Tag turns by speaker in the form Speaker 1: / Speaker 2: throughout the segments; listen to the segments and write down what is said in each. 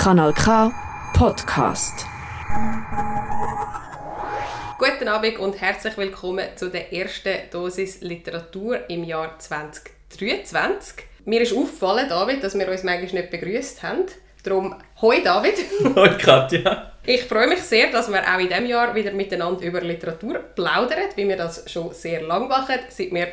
Speaker 1: Kanal K Podcast.
Speaker 2: Guten Abend und herzlich willkommen zu der ersten Dosis Literatur im Jahr 2023. Mir ist aufgefallen, David, dass wir uns manchmal nicht begrüßt haben. Darum, hoi David.
Speaker 3: Hoi Katja.
Speaker 2: Ich freue mich sehr, dass wir auch in diesem Jahr wieder miteinander über Literatur plaudern, wie wir das schon sehr lange machen, seit wir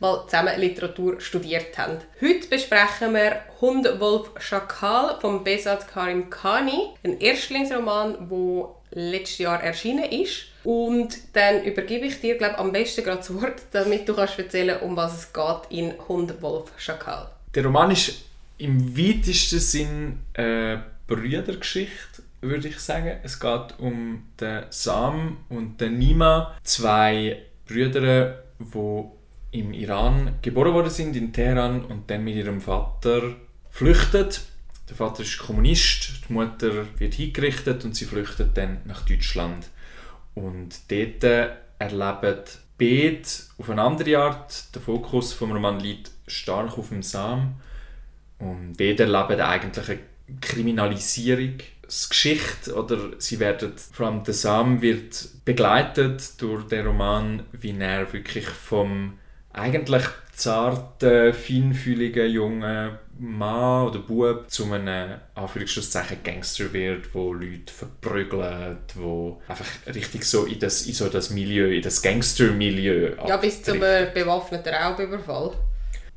Speaker 2: mal zusammen Literatur studiert haben. Heute besprechen wir Hund, Wolf, Schakal von Besat Karim Khani, ein Erstlingsroman, der letztes Jahr erschienen ist. Und dann übergebe ich dir glaub, am besten gerade das Wort, damit du kannst erzählen um was es geht in Hund, Wolf, Schakal.
Speaker 3: Der Roman ist im weitesten Sinn eine Brüdergeschichte, würde ich sagen. Es geht um den Sam und den Nima, zwei Brüder, die im Iran geboren worden sind, in Teheran, und dann mit ihrem Vater flüchtet. Der Vater ist Kommunist, die Mutter wird hingerichtet und sie flüchtet dann nach Deutschland. Und dort erleben beide auf eine andere Art. Der Fokus vom Roman liegt stark auf dem Sam. Und beide erleben eigentlich eine Kriminalisierungsgeschichte oder sie werden, vor allem der Sam wird begleitet durch den Roman, wie er wirklich vom eigentlich zarten, feinfühligen jungen Mann oder Bub zu einem Anführungszeichen Gangster wird, wo Leute verprügelt, wo einfach richtig so in das, in so das Milieu, in das Gangster-Milieu
Speaker 2: Ja, bis zum äh, bewaffneten Raubüberfall.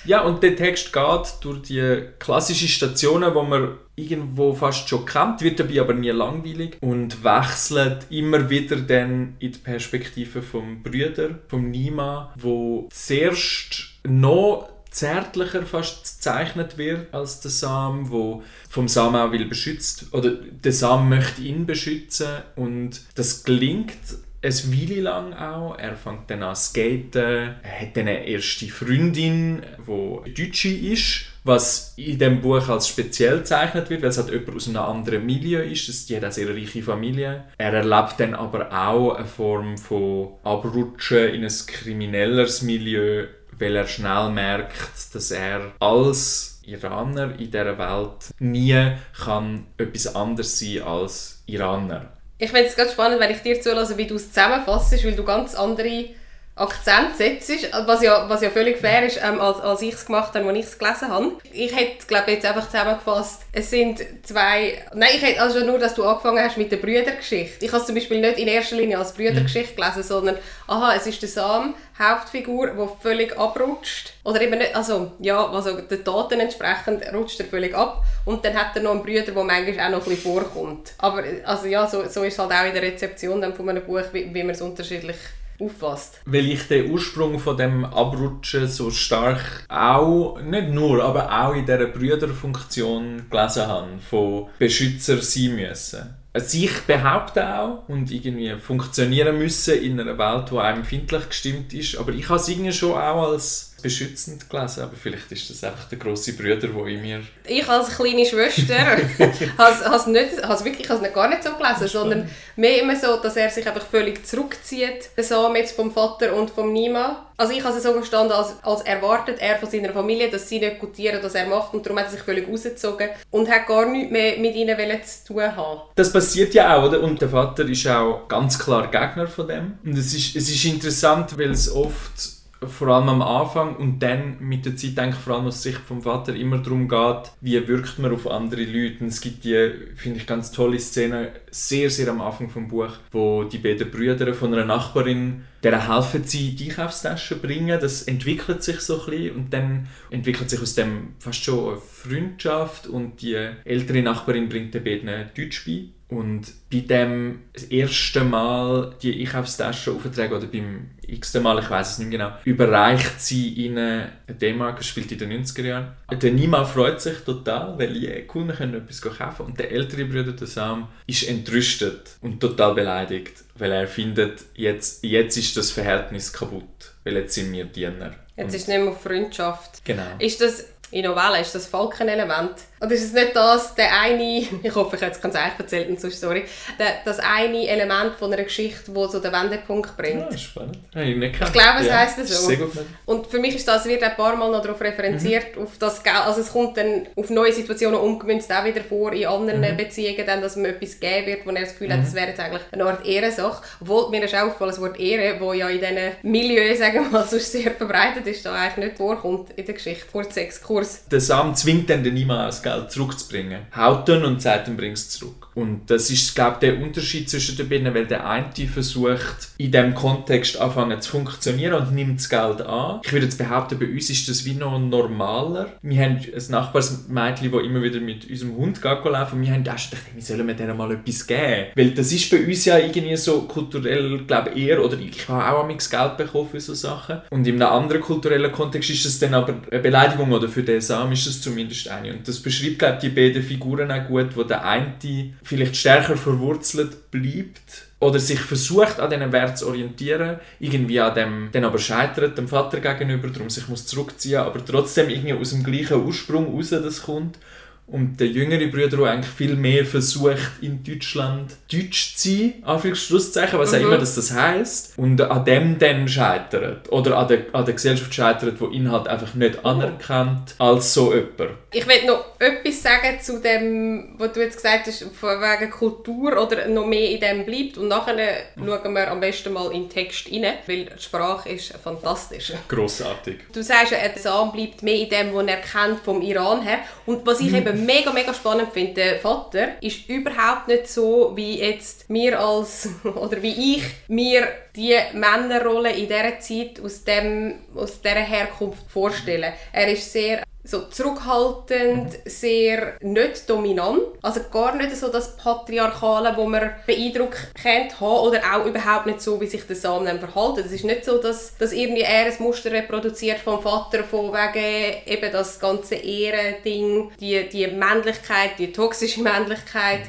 Speaker 3: Ja, und der Text geht durch die klassischen Stationen, wo man irgendwo fast schon kennt, wird dabei aber nie langweilig und wechselt immer wieder dann in die Perspektive vom Brüder, vom Nima, wo zuerst noch zärtlicher fast gezeichnet wird als der Sam, wo vom Sam auch will beschützt oder der Sam möchte ihn beschützen und das gelingt ein Weile lang auch. Er fängt dann an zu skaten. Er hat dann eine erste Freundin, die Deutsche ist, was in dem Buch als speziell gezeichnet wird, weil es halt jemand aus einem anderen Milieu ist. Die hat eine sehr reiche Familie. Er erlebt dann aber auch eine Form von Abrutschen in ein kriminelleres Milieu, weil er schnell merkt, dass er als Iraner in dieser Welt nie kann etwas anderes sein als Iraner.
Speaker 2: Ich finde es ganz spannend, wenn ich dir zulasse, wie du es zusammenfasst, weil du ganz andere Akzent setzt, was ja, was ja völlig fair ist, ähm, als, als ich es gemacht habe, als ich es gelesen habe. Ich hätte, glaube jetzt einfach zusammengefasst, es sind zwei... Nein, ich hätte also nur, dass du angefangen hast mit der Brüdergeschichte. Ich habe es zum Beispiel nicht in erster Linie als Brüdergeschichte gelesen, sondern, aha, es ist der Sam, Hauptfigur, der völlig abrutscht. Oder eben nicht, also, ja, also den Daten entsprechend rutscht er völlig ab. Und dann hat er noch einen Bruder, der manchmal auch noch ein bisschen vorkommt. Aber, also ja, so, so ist es halt auch in der Rezeption dann von einem Buch, wie, wie man es unterschiedlich auffasst.
Speaker 3: Weil ich den Ursprung von dem Abrutschen so stark auch, nicht nur, aber auch in dieser Brüderfunktion gelesen habe, von Beschützer sein müssen. Sich behaupten auch und irgendwie funktionieren müssen in einer Welt, die einem empfindlich gestimmt ist. Aber ich habe es irgendwie schon auch als beschützend gelesen, aber vielleicht ist das einfach der große Bruder, der in mir...
Speaker 2: Ich als kleine Schwester habe es wirklich has gar nicht so gelesen, sondern mehr immer so, dass er sich einfach völlig zurückzieht, so jetzt vom Vater und vom Nima. Also ich habe es so verstanden, als, als erwartet er von seiner Familie, dass sie nicht gutieren, was er macht und darum hat er sich völlig rausgezogen und hat gar nichts mehr mit ihnen zu tun haben.
Speaker 3: Das passiert ja auch, oder? Und der Vater ist auch ganz klar Gegner von dem. Und es ist, es ist interessant, weil es oft vor allem am Anfang und dann mit der Zeit denke ich vor allem aus Sicht vom Vater immer darum geht, wie wirkt man auf andere Leute. Und es gibt die, finde ich, ganz tolle Szene, sehr, sehr am Anfang vom Buch, wo die beiden Brüder von einer Nachbarin der helfen sie die Einkaufstasche bringen. Das entwickelt sich so ein bisschen und dann entwickelt sich aus dem fast schon eine Freundschaft und die ältere Nachbarin bringt den beiden Deutsch bei. Und bei dem ersten Mal die Einkaufstasche auftragen oder beim x Mal, ich weiß es nicht genau, überreicht sie ihnen eine D-Mark, spielt in den 90er Jahren. Der Nima freut sich total, weil die Kunden können etwas kaufen und der ältere Bruder, der Sam, ist entrüstet und total beleidigt, weil er findet, jetzt, jetzt ist das Verhältnis kaputt, weil jetzt sind wir Diener.
Speaker 2: Jetzt und ist es nicht mehr Freundschaft.
Speaker 3: Genau.
Speaker 2: Ist das in Novelle ist das Falkenelement. Und ist es nicht das, der eine, ich hoffe, ich habe jetzt ganz ehrlich erzählt und sonst sorry, der, das eine Element von einer Geschichte, das so den Wendepunkt bringt.
Speaker 3: Ja, spannend. Habe ich nicht.
Speaker 2: Ich glaube, es
Speaker 3: ja,
Speaker 2: heisst so.
Speaker 3: Sehr gut.
Speaker 2: Und für mich ist das, wird ein paar Mal noch darauf referenziert,
Speaker 3: Mhm.
Speaker 2: auf das, also es kommt dann auf neue Situationen umgemünzt auch wieder vor in anderen
Speaker 3: Mhm.
Speaker 2: Beziehungen, dann, dass man etwas geben wird, wo er das Gefühl hat, das wäre jetzt eigentlich eine Art Ehrensache. Obwohl, mir ist auch aufgefallen, das Wort Ehre, wo ja in diesen Milieus, sagen wir mal, sonst sehr verbreitet ist, da eigentlich nicht vorkommt in der Geschichte. Kurzer Exkurs.
Speaker 3: Der Sam zwingt dann niemand das Geld zurückzubringen. Haut dann und sagt dann bring's zurück. Und das ist, glaube ich, der Unterschied zwischen den beiden, weil der eine versucht, in diesem Kontext anfangen zu funktionieren und nimmt das Geld an. Ich würde jetzt behaupten, bei uns ist das wie noch normaler. Wir haben ein Nachbarsmädchen, das immer wieder mit unserem Hund laufen. Wir haben erst gedacht, wir sollen der mal etwas geben. Weil das ist bei uns ja irgendwie so kulturell, glaube ich, eher, oder ich habe auch amigs Geld bekommen für so Sachen. Und in einem anderen kulturellen Kontext ist es dann aber eine Beleidigung, oder für den Sam ist es zumindest eine. Und das glaube ich, die beiden Figuren auch gut, wo der eine vielleicht stärker verwurzelt bleibt oder sich versucht, an diesen Wert zu orientieren, irgendwie an dem, dann aber scheitert dem Vater gegenüber, darum sich muss zurückziehen, aber trotzdem irgendwie aus dem gleichen Ursprung raus das kommt. Und der jüngere Bruder, der eigentlich viel mehr versucht, in Deutschland deutsch zu sein, was auch
Speaker 2: Mhm.
Speaker 3: immer das, das heisst, und an dem dann scheitert. Oder an der, an der Gesellschaft scheitert, die ihn halt einfach nicht anerkennt als so jemand.
Speaker 2: Ich will noch etwas sagen zu dem, was du jetzt gesagt hast, von wegen Kultur oder noch mehr in dem bleibt. Und nachher schauen wir am besten mal in den Text rein, weil die Sprache ist fantastisch.
Speaker 3: Grossartig.
Speaker 2: Du sagst ja, der Sam bleibt mehr in dem, was er kennt vom Iran her. Und was ich eben mega, mega spannend finde, der Vater ist überhaupt nicht so, wie jetzt wir als, oder wie ich mir die Männerrolle in dieser Zeit aus, dem, aus dieser Herkunft vorstelle. Er ist sehr so zurückhaltend, sehr nicht dominant. Also gar nicht so das Patriarchale, wo man Beeindruck kennt haben oder auch überhaupt nicht so, wie sich der Sam dann verhält. Es ist nicht so, dass, dass irgendwie er ein Muster reproduziert vom Vater von wegen eben das ganze Ehrending, die, die Männlichkeit, die toxische Männlichkeit.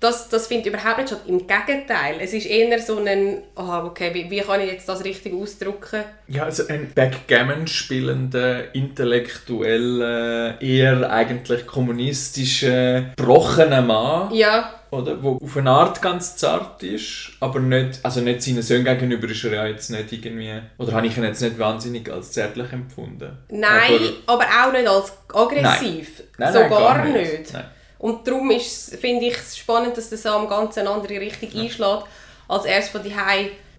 Speaker 2: Das, das finde ich überhaupt nicht statt. Im Gegenteil. Es ist eher so ein, ah, okay, wie, wie kann ich jetzt das richtig ausdrücken?
Speaker 3: Ja, also ein Backgammon spielender, intellektueller, eher eigentlich kommunistischer, gebrochener Mann,
Speaker 2: Ja,
Speaker 3: oder? Wo auf eine Art ganz zart ist, aber nicht, also nicht seinen Söhnen gegenüber ist er ja jetzt nicht irgendwie, oder habe ich ihn jetzt nicht wahnsinnig als zärtlich empfunden?
Speaker 2: Nein, aber, auch nicht als aggressiv.
Speaker 3: Nein,
Speaker 2: so
Speaker 3: nein,
Speaker 2: gar,
Speaker 3: gar
Speaker 2: nicht.
Speaker 3: nicht.
Speaker 2: Und darum ist, finde ich es spannend, dass der Sam ganz eine andere Richtung einschlägt, als er es von die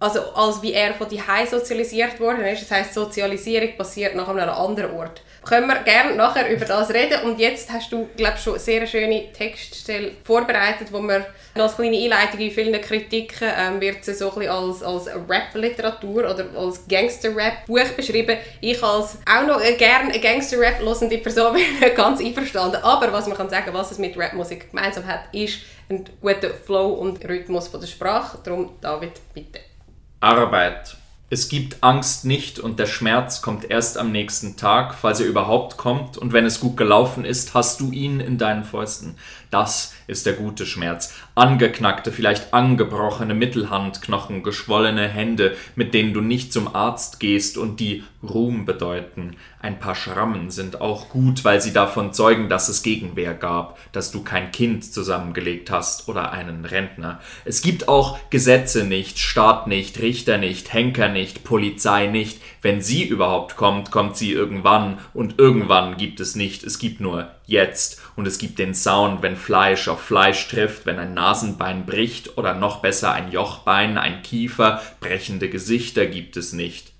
Speaker 2: also als wie er von die sozialisiert worden ist. Das heißt, Sozialisierung passiert nach einem anderen Ort. Können wir gerne nachher über das reden. Und jetzt hast du, glaube ich, schon sehr schöne Textstelle vorbereitet, wo wir als kleine Einleitung in vielen Kritiken ähm, wird sie so ein bisschen als, als Rap-Literatur oder als Gangster-Rap-Buch beschrieben. Ich als auch noch äh, gerne Gangster-Rap hörende Person bin ganz einverstanden. Aber was man kann sagen, was es mit Rapmusik gemeinsam hat, ist ein guter Flow und Rhythmus von der Sprache. Darum, David, bitte.
Speaker 3: Arbeit. Es gibt Angst nicht und der Schmerz kommt erst am nächsten Tag, falls er überhaupt kommt, und wenn es gut gelaufen ist, hast du ihn in deinen Fäusten. Das ist der gute Schmerz. Angeknackte, vielleicht angebrochene Mittelhandknochen, geschwollene Hände, mit denen du nicht zum Arzt gehst und die Ruhm bedeuten. Ein paar Schrammen sind auch gut, weil sie davon zeugen, dass es Gegenwehr gab, dass du kein Kind zusammengelegt hast oder einen Rentner. Es gibt auch Gesetze nicht, Staat nicht, Richter nicht, Henker nicht, Polizei nicht. Wenn sie überhaupt kommt, kommt sie irgendwann und irgendwann gibt es nicht. Es gibt nur jetzt und es gibt den Sound, wenn Fleisch auf Fleisch trifft, wenn ein Nasenbein bricht oder noch besser ein Jochbein, ein Kiefer, brechende Gesichter gibt es nicht.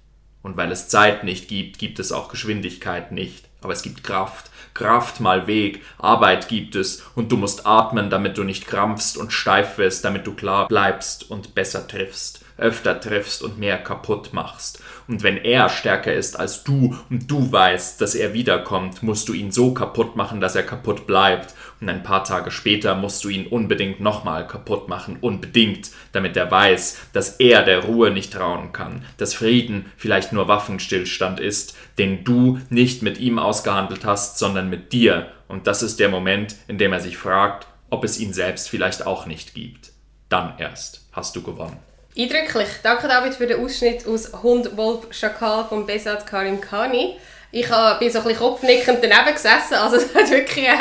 Speaker 3: Und weil es Zeit nicht gibt, gibt es auch Geschwindigkeit nicht. Aber es gibt Kraft. Kraft mal Weg. Arbeit gibt es. Und du musst atmen, damit du nicht krampfst und steif wirst, damit du klar bleibst und besser triffst. Öfter triffst und mehr kaputt machst. Und wenn er stärker ist als du und du weißt, dass er wiederkommt, musst du ihn so kaputt machen, dass er kaputt bleibt. Und ein paar Tage später musst du ihn unbedingt nochmal kaputt machen. Unbedingt, damit er weiß, dass er der Ruhe nicht trauen kann. Dass Frieden vielleicht nur Waffenstillstand ist, den du nicht mit ihm ausgehandelt hast, sondern mit dir. Und das ist der Moment, in dem er sich fragt, ob es ihn selbst vielleicht auch nicht gibt. Dann erst hast du gewonnen.
Speaker 2: Eindrücklich. Danke David für den Ausschnitt aus Hund, Wolf, Schakal von Besat Karim Khani. Ich bin so ein bisschen kopfnickend daneben gesessen, also es hat wirklich, äh,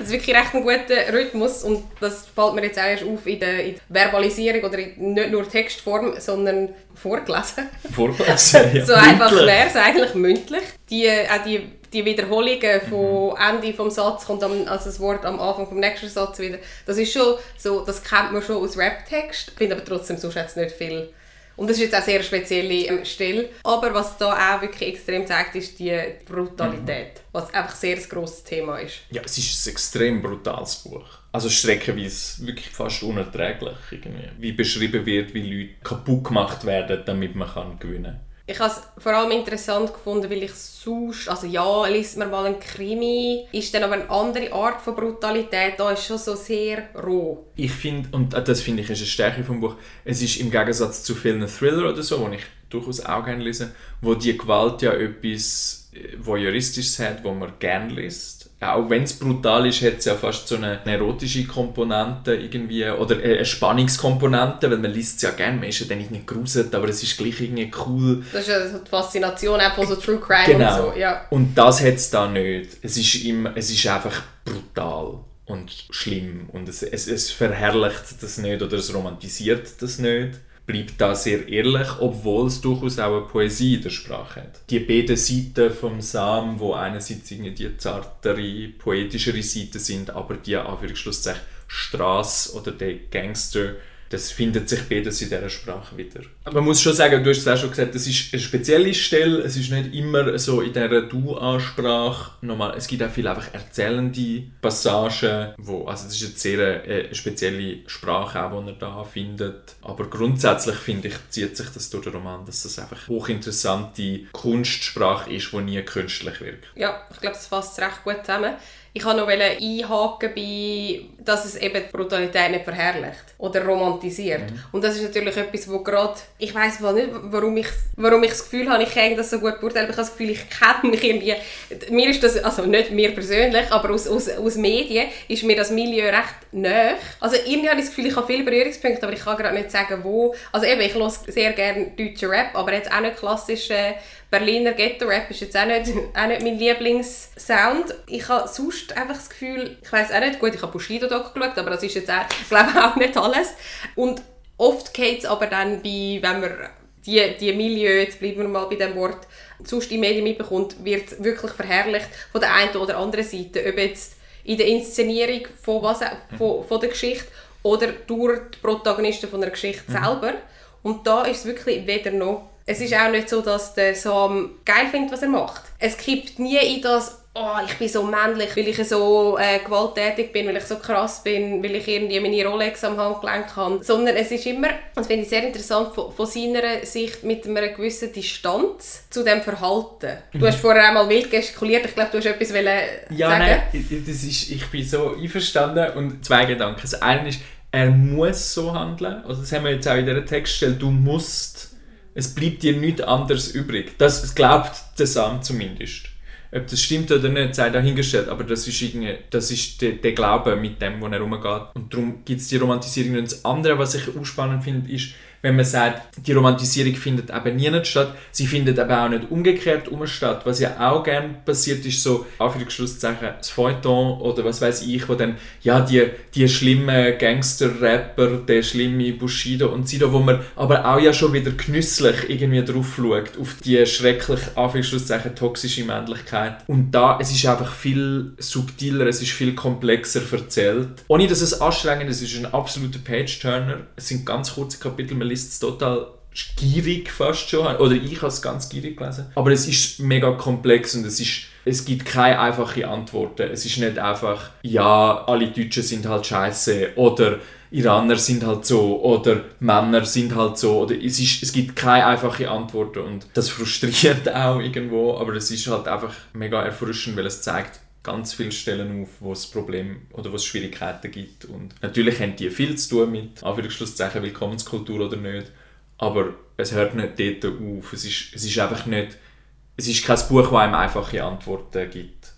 Speaker 2: es ist wirklich recht einen guten Rhythmus und das fällt mir jetzt auch erst auf in der, in der Verbalisierung oder in, nicht nur Textform, sondern vorgelesen.
Speaker 3: Vorgelesen, ja.
Speaker 2: so einfach wäre es eigentlich mündlich. Die, auch die, die Wiederholungen von Ende vom Satz kommt am, also das Wort am Anfang vom nächsten Satz wieder. Das ist schon so, das kennt man schon aus Rap-Text. Ich finde aber trotzdem sonst jetzt nicht viel und das ist jetzt auch eine sehr spezielle ähm, Stelle. Aber was da auch wirklich extrem zeigt, ist die Brutalität. Mhm. Was einfach sehr ein grosses Thema ist.
Speaker 3: Ja, es ist ein extrem brutales Buch. Also streckenweise wirklich fast unerträglich. Irgendwie. Wie beschrieben wird, wie Leute kaputt gemacht werden, damit man kann gewinnen kann.
Speaker 2: Ich habe es vor allem interessant gefunden, weil ich sonst, also ja, liest man mal einen Krimi, ist dann aber eine andere Art von Brutalität, da ist schon so sehr roh.
Speaker 3: Ich finde, und das finde ich ist eine Stärke vom Buch, es ist im Gegensatz zu vielen Thriller oder so, wo ich durchaus auch gerne lese, wo die Gewalt ja etwas äh, Voyeuristisches hat, wo man gerne liest auch wenn es brutal ist, hat es ja fast so eine, erotische Komponente irgendwie oder eine Spannungskomponente, weil man liest es ja gerne, man ist ja dann nicht gruselt, aber es ist gleich irgendwie cool.
Speaker 2: Das ist ja die Faszination auch von so True Crime
Speaker 3: genau.
Speaker 2: und so, ja.
Speaker 3: Und das hat es da nicht. Es ist, immer, es ist einfach brutal und schlimm und es, es, es verherrlicht das nicht oder es romantisiert das nicht bleibt da sehr ehrlich, obwohl es durchaus auch eine Poesie in der Sprache hat. Die beiden Seiten vom Sam, wo einerseits irgendwie die zartere, poetischere Seite sind, aber die Anführungsschlusszeichen Straße oder der Gangster das findet sich beides in dieser Sprache wieder. Aber man muss schon sagen, du hast es auch schon gesagt, das ist eine spezielle Stelle, es ist nicht immer so in dieser Du-Ansprache. es gibt auch viele einfach erzählende Passagen, wo, also das ist eine sehr äh, spezielle Sprache auch, die er da findet. Aber grundsätzlich finde ich, zieht sich das durch den Roman, dass das einfach hochinteressante Kunstsprache ist, die nie künstlich wirkt.
Speaker 2: Ja, ich glaube, das fasst recht gut zusammen. Ich wollte noch einhaken bei, dass es eben die Brutalität nicht verherrlicht oder romantisiert. Mhm. Und das ist natürlich etwas, wo gerade, ich weiß nicht, warum ich, warum ich das Gefühl habe, ich kann das so gut beurteilen, ich habe das Gefühl, ich kenne mich irgendwie, mir ist das, also nicht mir persönlich, aber aus, aus, aus Medien ist mir das Milieu recht nah. Also irgendwie habe ich das Gefühl, ich habe viele Berührungspunkte, aber ich kann gerade nicht sagen, wo. Also eben, ich höre sehr gerne deutschen Rap, aber jetzt auch nicht klassischen Berliner Ghetto-Rap ist jetzt auch nicht, auch nicht mein Lieblingssound. Ich habe sonst einfach das Gefühl, ich weiß auch nicht, gut, ich habe Bushido Doc geschaut, aber das ist jetzt auch, glaube auch nicht alles. Und oft geht es aber dann bei, wenn man die, die Milieu, jetzt bleiben wir mal bei dem Wort, sonst in Medien mitbekommt, wird wirklich verherrlicht von der einen oder anderen Seite. Ob jetzt in der Inszenierung von, was, von, von der Geschichte oder durch die Protagonisten von der Geschichte mhm. selber. Und da ist es wirklich weder noch es ist auch nicht so, dass der Sam geil findet, was er macht. Es kippt nie in das, oh, ich bin so männlich, weil ich so äh, gewalttätig bin, weil ich so krass bin, weil ich irgendwie meine Rolex am Handgelenk habe. Sondern es ist immer, das finde ich sehr interessant, von, von, seiner Sicht mit einer gewissen Distanz zu dem Verhalten. Du hast vorher einmal wild gestikuliert, ich glaube, du hast etwas wollen
Speaker 3: ja, sagen. Ja, nein, das ist, ich bin so einverstanden und zwei Gedanken. Das eine ist, er muss so handeln. Also das haben wir jetzt auch in dieser Textstelle, du musst es bleibt dir nichts anderes übrig. Das glaubt der Sam zumindest. Ob das stimmt oder nicht, sei dahingestellt, aber das ist, das ist der, der Glaube mit dem, wo er rumgeht. Und darum gibt es die Romantisierung. Und das andere, was ich auch spannend finde, ist, wenn man sagt, die Romantisierung findet eben nie nicht statt, sie findet aber auch nicht umgekehrt um statt. Was ja auch gern passiert ist, so, Anführungsschlusszeichen, das Feuilleton oder was weiß ich, wo dann, ja, die, die schlimmen Gangster-Rapper, der schlimme Bushido und Sido, wo man aber auch ja schon wieder genüsslich irgendwie drauf schaut, auf die schrecklich, Anführungsschlusszeichen, toxische Männlichkeit. Und da, es ist einfach viel subtiler, es ist viel komplexer erzählt. Ohne dass es anstrengend ist, es ist ein absoluter Page-Turner. Es sind ganz kurze Kapitel, man es total gierig fast schon. Oder ich habe es ganz gierig gelesen. Aber es ist mega komplex und es ist es gibt keine einfache Antworten. Es ist nicht einfach, ja, alle Deutschen sind halt scheiße oder Iraner sind halt so oder Männer sind halt so oder es, ist, es gibt keine einfache Antworten und das frustriert auch irgendwo, aber es ist halt einfach mega erfrischend, weil es zeigt ganz viele Stellen auf, wo es Probleme oder wo es Schwierigkeiten gibt und natürlich haben die viel zu tun mit Anführungsschlusszeichen Willkommenskultur oder nicht, aber es hört nicht dort auf. Es ist, es ist einfach nicht, es ist kein Buch, das einem einfache Antworten gibt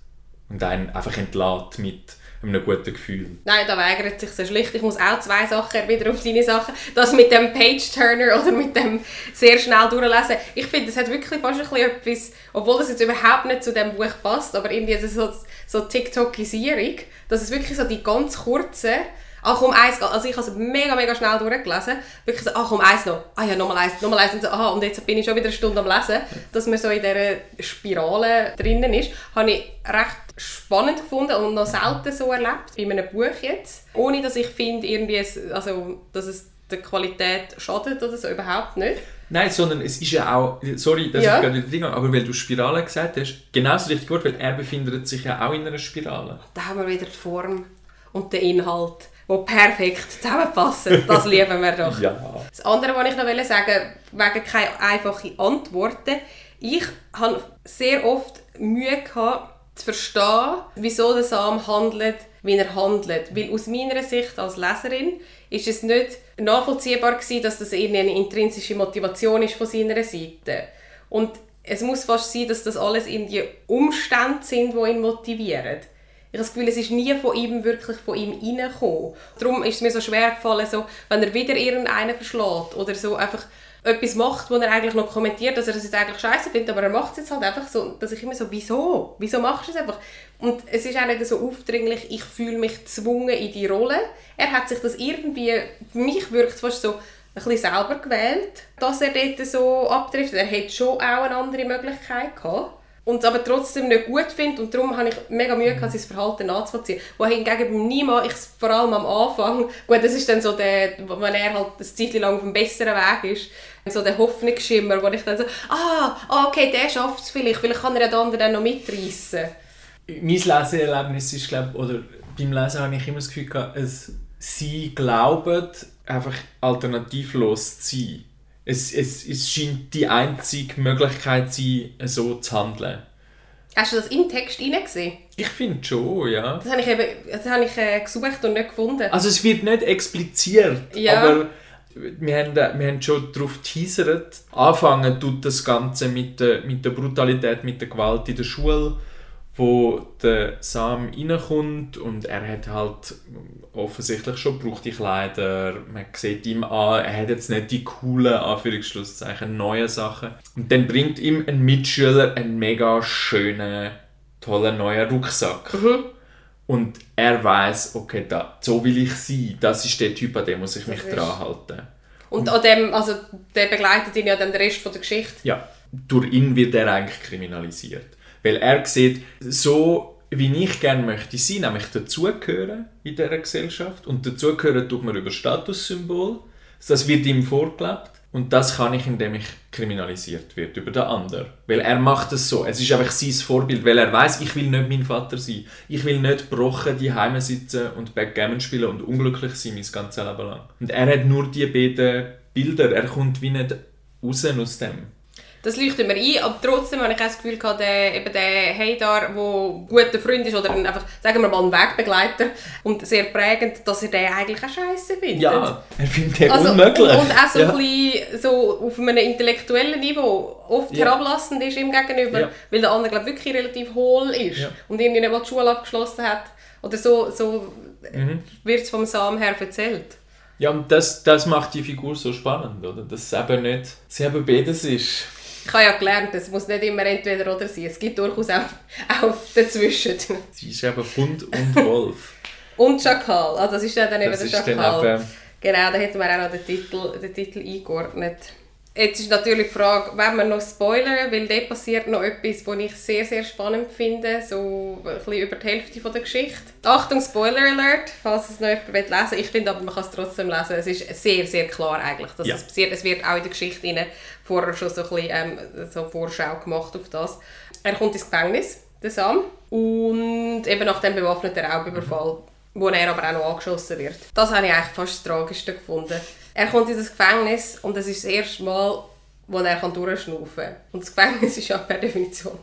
Speaker 3: und einen einfach entlädt mit einem guten Gefühl.
Speaker 2: Nein, da weigert sich so schlicht. Ich muss auch zwei Sachen wieder auf deine Sachen. Das mit dem Page-Turner oder mit dem sehr schnell durchlesen. Ich finde, es hat wirklich fast ein bisschen etwas, obwohl das jetzt überhaupt nicht zu dem Buch passt, aber irgendwie so, so TikTokisierung, dass es wirklich so die ganz kurzen ach komm, eins, also ich habe es mega, mega schnell durchgelesen, wirklich so, ach komm, eins noch, ah ja, nochmal eins, nochmal eins. Und so, aha, und jetzt bin ich schon wieder eine Stunde am Lesen, dass man so in dieser Spirale drinnen ist, habe ich recht spannend gefunden und noch selten so erlebt, bei einem Buch jetzt, ohne dass ich finde, irgendwie, es, also, dass es der Qualität schadet oder so, überhaupt nicht.
Speaker 3: Nein, sondern es ist ja auch, sorry, dass
Speaker 2: Ja.
Speaker 3: ich gerade wieder reingehe, aber weil du Spirale gesagt hast, genauso richtig gut, weil er befindet sich ja auch in einer Spirale.
Speaker 2: Da haben wir wieder die Form und den Inhalt, die perfekt zusammenpassen. Das lieben wir doch.
Speaker 3: Ja.
Speaker 2: Das andere, was ich noch wollte sagen wegen keine einfachen Antworten. Ich habe sehr oft Mühe gehabt, zu verstehen, wieso der Sam handelt, wie er handelt. Weil aus meiner Sicht als Leserin ist es nicht nachvollziehbar gewesen, dass das irgendeine intrinsische Motivation ist von seiner Seite. Und es muss fast sein, dass das alles in die Umstände sind, die ihn motivieren. Ich habe das Gefühl, es ist nie von ihm wirklich von ihm reingekommen. Darum ist es mir so schwer gefallen, so, wenn er wieder irgendeinen verschlägt oder so einfach etwas macht, wo er eigentlich noch kommentiert, dass er das jetzt eigentlich scheiße findet, aber er macht es jetzt halt einfach so, dass ich immer so, wieso? Wieso machst du es einfach? Und es ist auch nicht so aufdringlich, ich fühle mich gezwungen in die Rolle. Er hat sich das irgendwie, für mich wirkt es fast so, ein bisschen selber gewählt, dass er dort so abtrifft. Er hätte schon auch eine andere Möglichkeit gehabt und es aber trotzdem nicht gut finde und darum habe ich mega Mühe gehabt, sein Verhalten nachzuvollziehen. Wohingegen beim Nima, ich vor allem am Anfang, gut, das ist dann so der, wenn er halt eine Zeit lang auf einem besseren Weg ist, so der Hoffnungsschimmer, wo ich dann so, ah, ah, okay, der schafft es vielleicht, vielleicht kann er den anderen dann noch mitreißen.
Speaker 3: Mein Leseerlebnis ist, glaube oder beim Lesen habe ich immer das Gefühl gehabt, es, sie glauben, einfach alternativlos zu sein. Es, es, es scheint die einzige Möglichkeit zu sein, so zu handeln.
Speaker 2: Hast du das im Text hineingesehen?
Speaker 3: Ich finde schon, ja.
Speaker 2: Das habe ich, eben, das habe ich äh, gesucht und nicht gefunden.
Speaker 3: Also es wird nicht expliziert,
Speaker 2: Ja.
Speaker 3: aber wir haben, äh, wir haben schon darauf geteasert. Anfangen tut das Ganze mit der, mit der Brutalität, mit der Gewalt in der Schule, wo der Sam reinkommt und er hat halt offensichtlich schon gebrauchte Kleider. Man sieht ihm an, er hat jetzt nicht die coolen, Anführungsschlusszeichen, neuen Sachen. Und dann bringt ihm ein Mitschüler einen mega schönen, tollen neuen Rucksack. Und er weiß, okay, da, so will ich sein. Das ist der Typ, an dem muss ich mich
Speaker 2: ist-
Speaker 3: dran halten.
Speaker 2: Und an dem, also der begleitet ihn ja dann den Rest von der Geschichte.
Speaker 3: Ja, durch ihn wird er eigentlich kriminalisiert. Weil er sieht, so wie ich gerne möchte sein, nämlich dazugehören in dieser Gesellschaft. Und dazugehören tut man über Statussymbol. Das wird ihm vorgelebt. Und das kann ich, indem ich kriminalisiert wird über den anderen. Weil er macht es so. Es ist einfach sein Vorbild, weil er weiß, ich will nicht mein Vater sein. Ich will nicht brochen die Heime sitzen und Backgammon spielen und unglücklich sein mein ganzes Leben lang. Und er hat nur die beiden Bilder. Er kommt wie nicht raus aus dem.
Speaker 2: Das leuchtet mir ein, aber trotzdem habe ich auch das Gefühl gehabt, der, eben der Heidar, der ein guter Freund ist oder ein, einfach, sagen wir mal ein Wegbegleiter und sehr prägend, dass er den eigentlich auch scheiße findet.
Speaker 3: Ja, er findet den
Speaker 2: Also,
Speaker 3: unmöglich.
Speaker 2: Und, und auch so
Speaker 3: ja.
Speaker 2: ein bisschen so auf einem intellektuellen Niveau oft
Speaker 3: Ja.
Speaker 2: herablassend ist ihm gegenüber,
Speaker 3: Ja.
Speaker 2: weil der andere glaub, wirklich relativ hohl ist
Speaker 3: Ja.
Speaker 2: und irgendwie nicht mal die Schule abgeschlossen hat. Oder so, so
Speaker 3: Mhm.
Speaker 2: wird es vom Sam her erzählt.
Speaker 3: Ja, und das, das macht die Figur so spannend, oder? Dass es eben nicht, eben beides ist.
Speaker 2: Ich habe ja gelernt, es muss nicht immer entweder oder sein. Es gibt durchaus auch, auch dazwischen.
Speaker 3: Sie ist eben Hund und Wolf.
Speaker 2: Und Schakal. Also das ist ja dann eben
Speaker 3: Das
Speaker 2: der
Speaker 3: ist dann
Speaker 2: Schakal.
Speaker 3: eben,
Speaker 2: Genau, da hätten wir auch noch den Titel, den Titel eingeordnet. Jetzt ist natürlich die Frage, wenn wir noch spoilern, weil dort passiert noch etwas, was ich sehr, sehr spannend finde, so ein bisschen über die Hälfte von der Geschichte. Achtung, Spoiler Alert, falls es noch jemand will lesen Ich finde aber, man kann es trotzdem lesen. Es ist sehr, sehr klar eigentlich, dass
Speaker 3: Ja.
Speaker 2: es passiert. Es wird auch in der Geschichte rein vorher schon so ein bisschen ähm, so Vorschau gemacht auf das. Er kommt ins Gefängnis, der Sam, und eben nach dem bewaffneten Raubüberfall, wo er aber auch noch angeschossen wird. Das habe ich eigentlich fast das Tragischste gefunden. Er kommt in das Gefängnis und das ist das erste Mal, wo er durchschnaufen kann. Und das Gefängnis ist ja per Definition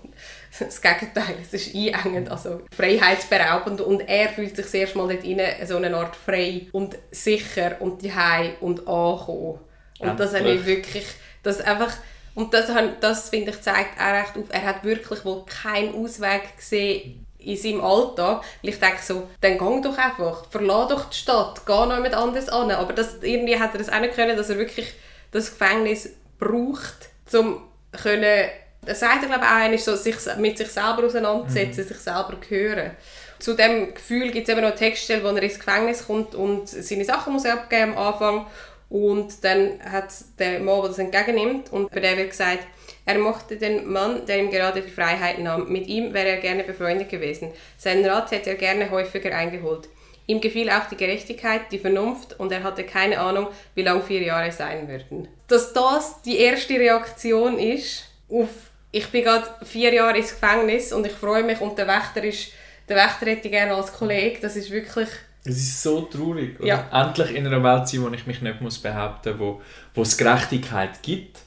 Speaker 2: das Gegenteil. Es ist einengend, also freiheitsberaubend und er fühlt sich das erste Mal dort rein, so eine Art frei und sicher und daheim und angekommen. Und das habe ich
Speaker 3: Endlich.
Speaker 2: wirklich, das einfach, und das, das finde ich zeigt auch recht auf, er hat wirklich wohl keinen Ausweg gesehen in seinem Alltag. Weil ich denke so, dann geh doch einfach, verlass doch die Stadt, geh noch mit anders an. Aber das, irgendwie hat er das auch nicht können, dass er wirklich das Gefängnis braucht, um können, das sagt er glaube ich auch, einmal, so, sich mit sich selber auseinandersetzen, mhm. sich selber hören. Zu dem Gefühl gibt es eben noch eine Textstelle, wo er ins Gefängnis kommt und seine Sachen muss abgeben am Anfang. Und dann hat der Mann, der das entgegennimmt, und bei der wird gesagt, er mochte den Mann, der ihm gerade die Freiheit nahm. Mit ihm wäre er gerne befreundet gewesen. Seinen Rat hätte er gerne häufiger eingeholt. Ihm gefiel auch die Gerechtigkeit, die Vernunft und er hatte keine Ahnung, wie lang vier Jahre sein würden. Dass das die erste Reaktion ist auf ich bin gerade vier Jahre ins Gefängnis und ich freue mich und der Wächter ist der Wächter hätte ich gerne als Kollege, das ist wirklich
Speaker 3: es ist so traurig. Ja. Endlich in einer Welt sein, wo ich mich nicht muss behaupten muss, wo, wo es Gerechtigkeit gibt.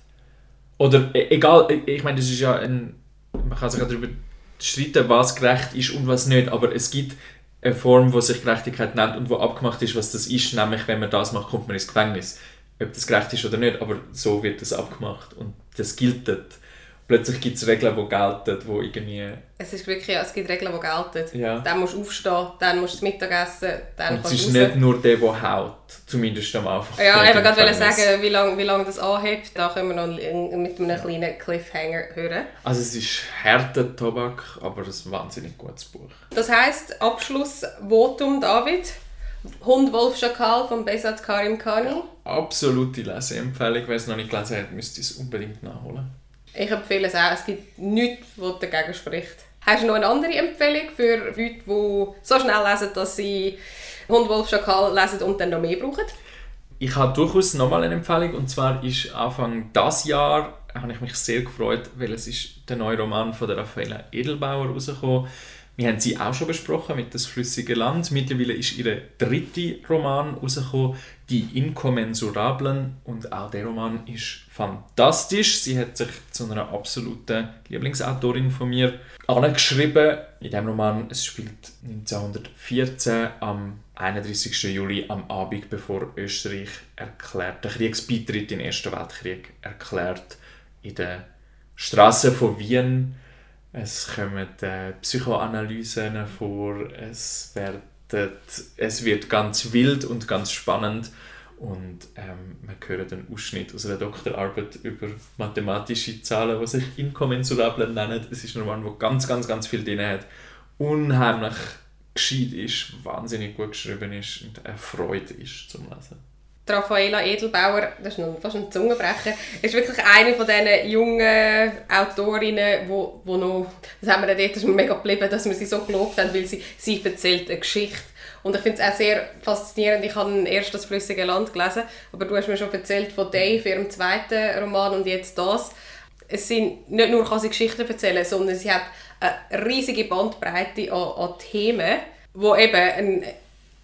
Speaker 3: Oder e, egal, e, ich meine, das ist ja ein. Man kann sich darüber streiten, was gerecht ist und was nicht, aber es gibt eine Form, die sich Gerechtigkeit nennt und wo abgemacht ist, was das ist. Nämlich, wenn man das macht, kommt man ins Gefängnis. Ob das gerecht ist oder nicht, aber so wird das abgemacht und das gilt plötzlich gibt es Regeln, die gelten, die irgendwie...
Speaker 2: Es ist wirklich, ja, es gibt Regeln, die gelten. Ja. Dann musst du aufstehen, dann musst du das Mittagessen, dann
Speaker 3: Und es ist raus. nicht nur der, der haut, zumindest am Anfang.
Speaker 2: Ja, ich wollte gerade sagen, wie lange wie lang das anhebt, da können wir noch mit einem kleinen Cliffhanger hören.
Speaker 3: Also es ist harter Tobak, aber ein wahnsinnig gutes Buch.
Speaker 2: Das heisst, Abschlussvotum, David? Hund Wolf Schakal von Besat Karim Kani. Ja,
Speaker 3: absolute Leseempfehlung. Wer es noch nicht gelesen hat, müsste es unbedingt nachholen.
Speaker 2: Ich empfehle es auch. Es gibt nichts, was dagegen spricht. Hast du noch eine andere Empfehlung für Leute, die so schnell lesen, dass sie Hund, Wolf, Schakal lesen und dann noch mehr brauchen?
Speaker 3: Ich habe durchaus nochmal eine Empfehlung und zwar ist Anfang dieses Jahr habe ich mich sehr gefreut, weil es ist der neue Roman von der Raffaella Edelbauer rausgekommen wir haben sie auch schon besprochen mit Das flüssige Land. Mittlerweile ist ihr dritter Roman rausgekommen, Die Inkommensurablen. Und auch der Roman ist fantastisch. Sie hat sich zu einer absoluten Lieblingsautorin von mir angeschrieben. In diesem Roman, es spielt 1914 am 31. Juli am Abend, bevor Österreich erklärt, den Kriegsbeitritt den Ersten Weltkrieg erklärt, in den Straßen von Wien es kommen äh, Psychoanalysen vor, es, wird, es wird ganz wild und ganz spannend und ähm, man hört einen Ausschnitt aus einer Doktorarbeit über mathematische Zahlen, die sich inkommensurabel nennen. Es ist ein Roman, der ganz, ganz, ganz viel drin hat, unheimlich gescheit ist, wahnsinnig gut geschrieben ist und eine Freude ist zum Lesen.
Speaker 2: Raffaela Edelbauer, das ist fast ein Zungenbrecher, ist wirklich eine von diesen jungen Autorinnen, wo, wo noch, das haben wir dort ist mega geblieben, dass wir sie so gelobt haben, weil sie, sie erzählt eine Geschichte. Und ich finde es auch sehr faszinierend, ich habe erst das «Flüssige Land» gelesen, aber du hast mir schon erzählt von Dave, ihrem zweiten Roman und jetzt das. Es sind nicht nur kann sie Geschichten erzählen, sondern sie hat eine riesige Bandbreite an, an Themen, wo eben ein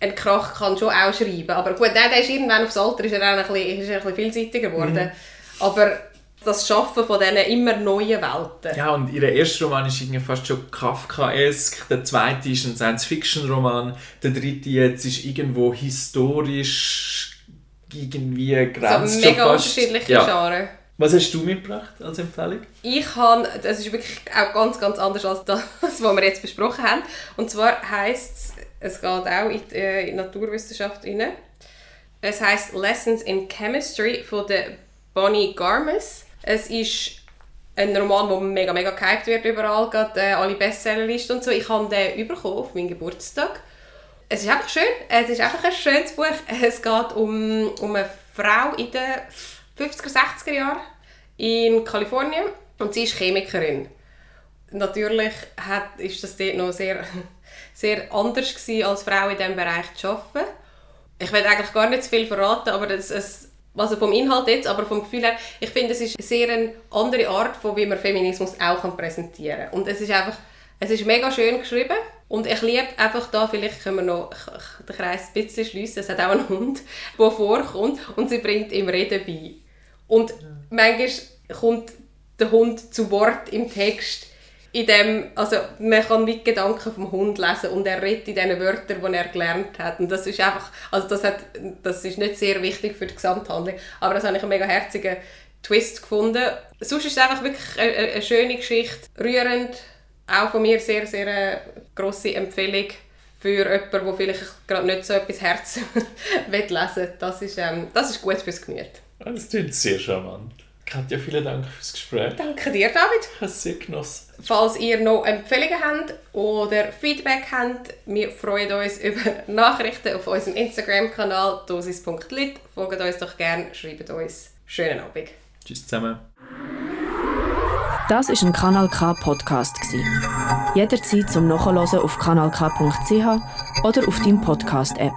Speaker 2: ein Krach kann schon auch schreiben. Aber gut, der, der ist irgendwann aufs Alter ist er auch ein bisschen, ist er ein bisschen vielseitiger geworden. Mhm. Aber das Schaffen von diesen immer neuen Welten.
Speaker 3: Ja, und ihr erster Roman ist irgendwie fast schon Kafkaesk, der zweite ist ein Science-Fiction-Roman, der dritte jetzt ist irgendwo historisch irgendwie grenzt
Speaker 2: so mega fast. unterschiedliche ja. Genres.
Speaker 3: Was hast du mitgebracht als Empfehlung?
Speaker 2: Ich habe, das ist wirklich auch ganz, ganz anders als das, was wir jetzt besprochen haben. Und zwar heisst es es geht auch in die, äh, Naturwissenschaft rein. Es heißt Lessons in Chemistry von der Bonnie Garmes. Es ist ein Roman, der mega, mega gehypt wird überall, gerade äh, alle Bestsellerlisten und so. Ich habe den bekommen auf meinen Geburtstag. Es ist einfach schön. Es ist einfach ein schönes Buch. Es geht um, um eine Frau in den 50er, 60er Jahren in Kalifornien und sie ist Chemikerin. Natürlich hat, ist das dort noch sehr sehr anders gewesen, als Frau in diesem Bereich zu arbeiten. Ich will eigentlich gar nicht zu viel verraten, aber das, es, also vom Inhalt jetzt, aber vom Gefühl her, ich finde, es ist eine sehr andere Art, von wie man Feminismus auch präsentieren kann. Und es ist einfach, es ist mega schön geschrieben und ich liebe einfach da, vielleicht können wir noch den Kreis ein bisschen schliessen, es hat auch einen Hund, der vorkommt und sie bringt ihm Reden bei. Und manchmal kommt der Hund zu Wort im Text, in dem, also man kann mit Gedanken vom Hund lesen und er redet in diesen Wörtern, die er gelernt hat. Und das ist einfach, also das, hat, das ist nicht sehr wichtig für die Gesamthandlung, aber das habe ich einen mega herzigen Twist gefunden. Sonst ist es einfach wirklich eine, eine schöne Geschichte, rührend, auch von mir sehr, sehr eine grosse Empfehlung für jemanden, der vielleicht gerade nicht so etwas Herz lesen will. Das ist, ähm, das ist gut fürs Gemüt.
Speaker 3: Das klingt sehr charmant. Katja, vielen Dank fürs Gespräch.
Speaker 2: Danke dir, David.
Speaker 3: Ich habe es sehr genossen.
Speaker 2: Falls ihr noch Empfehlungen habt oder Feedback habt, wir freuen uns über Nachrichten auf unserem Instagram-Kanal dosis.lit. Folgt uns doch gerne, schreibt uns. Schönen Abend.
Speaker 3: Tschüss zusammen.
Speaker 1: Das ist ein Kanal K Podcast Jederzeit zum Nachhören auf kanalk.ch oder auf deinem Podcast App.